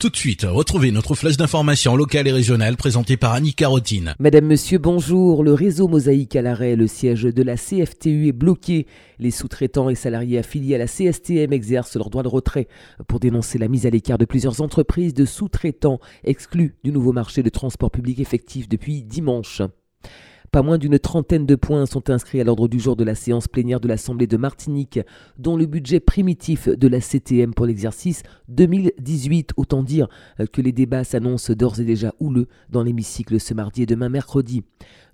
Tout de suite, retrouvez notre flèche d'information locale et régionale présentée par Annie Carotine. Madame, Monsieur, bonjour. Le réseau Mosaïque à l'arrêt, le siège de la CFTU est bloqué. Les sous-traitants et salariés affiliés à la CSTM exercent leur droit de retrait pour dénoncer la mise à l'écart de plusieurs entreprises de sous-traitants exclus du nouveau marché de transport public effectif depuis dimanche. Pas moins d'une trentaine de points sont inscrits à l'ordre du jour de la séance plénière de l'Assemblée de Martinique, dont le budget primitif de la CTM pour l'exercice 2018. Autant dire que les débats s'annoncent d'ores et déjà houleux dans l'hémicycle ce mardi et demain mercredi.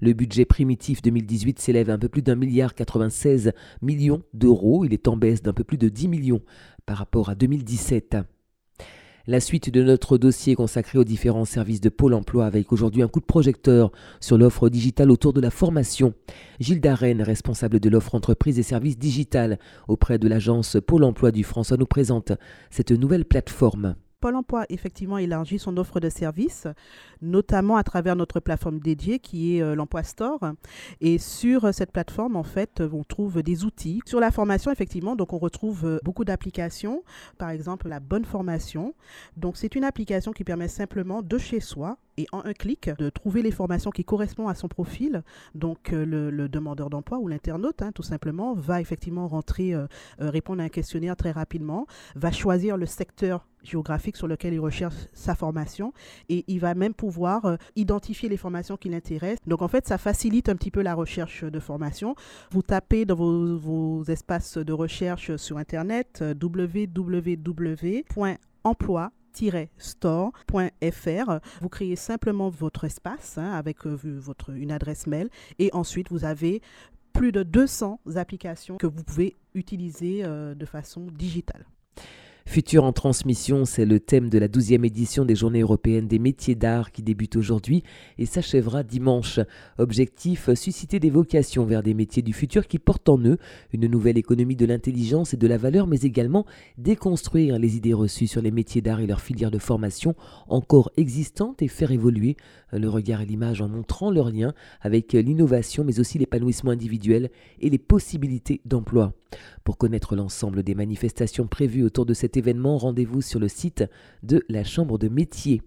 Le budget primitif 2018 s'élève à un peu plus d'un milliard 96 millions d'euros. Il est en baisse d'un peu plus de 10 millions par rapport à 2017. La suite de notre dossier consacré aux différents services de Pôle emploi avec aujourd'hui un coup de projecteur sur l'offre digitale autour de la formation. Gilles Darren, responsable de l'offre entreprise et services digital auprès de l'agence Pôle emploi du François, nous présente cette nouvelle plateforme. Pôle emploi, effectivement, élargit son offre de services, notamment à travers notre plateforme dédiée qui est euh, l'Emploi Store. Et sur euh, cette plateforme, en fait, on trouve des outils. Sur la formation, effectivement, donc on retrouve euh, beaucoup d'applications. Par exemple, la bonne formation. Donc, c'est une application qui permet simplement de chez soi et en un clic de trouver les formations qui correspondent à son profil. Donc le, demandeur d'emploi ou l'internaute, hein, tout simplement, va effectivement rentrer, répondre à un questionnaire très rapidement, va choisir le secteur géographique sur lequel il recherche sa formation et il va même pouvoir euh, identifier les formations qui l'intéressent. Donc en fait, ça facilite un petit peu la recherche de formation. Vous tapez dans vos, espaces de recherche sur Internet euh, www.emploi-store.fr. Vous créez simplement votre espace hein, avec euh, une adresse mail et ensuite vous avez plus de 200 applications que vous pouvez utiliser de façon digitale. Futur en transmission, c'est le thème de la 12e édition des Journées européennes des métiers d'art qui débute aujourd'hui et s'achèvera dimanche. Objectif, susciter des vocations vers des métiers du futur qui portent en eux une nouvelle économie de l'intelligence et de la valeur, mais également déconstruire les idées reçues sur les métiers d'art et leurs filières de formation encore existantes et faire évoluer le regard et l'image en montrant leur lien avec l'innovation, mais aussi l'épanouissement individuel et les possibilités d'emploi. Pour connaître l'ensemble des manifestations prévues autour de événement, rendez-vous sur le site de la Chambre de métier.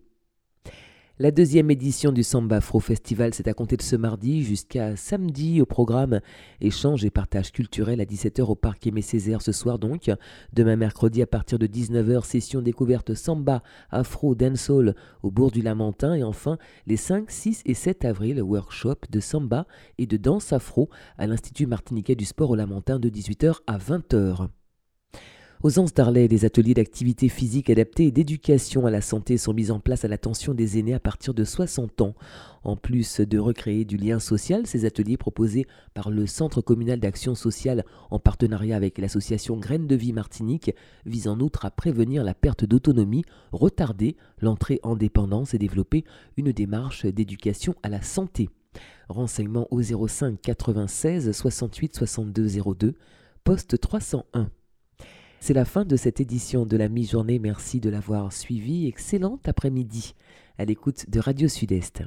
La deuxième édition du Samba Afro Festival, c'est à compter de ce mardi jusqu'à samedi au programme Échange et partage culturel à 17h au Parc Aimé Césaire ce soir donc. Demain mercredi à partir de 19h, session découverte Samba Afro Dancehall au Bourg du Lamentin. Et enfin, les 5, 6 et 7 avril, workshop de Samba et de danse afro à l'Institut martiniquais du sport au Lamentin de 18h à 20h. Aux Anses d'Arlay, des ateliers d'activité physique adaptée et d'éducation à la santé sont mis en place à l'attention des aînés à partir de 60 ans. En plus de recréer du lien social, ces ateliers proposés par le Centre communal d'action sociale en partenariat avec l'association Graines de Vie Martinique visent en outre à prévenir la perte d'autonomie, retarder l'entrée en dépendance et développer une démarche d'éducation à la santé. Renseignements au 05 96 68 62 02, poste 301. C'est la fin de cette édition de la mi-journée. Merci de l'avoir suivi. Excellent après-midi à l'écoute de Radio Sud-Est.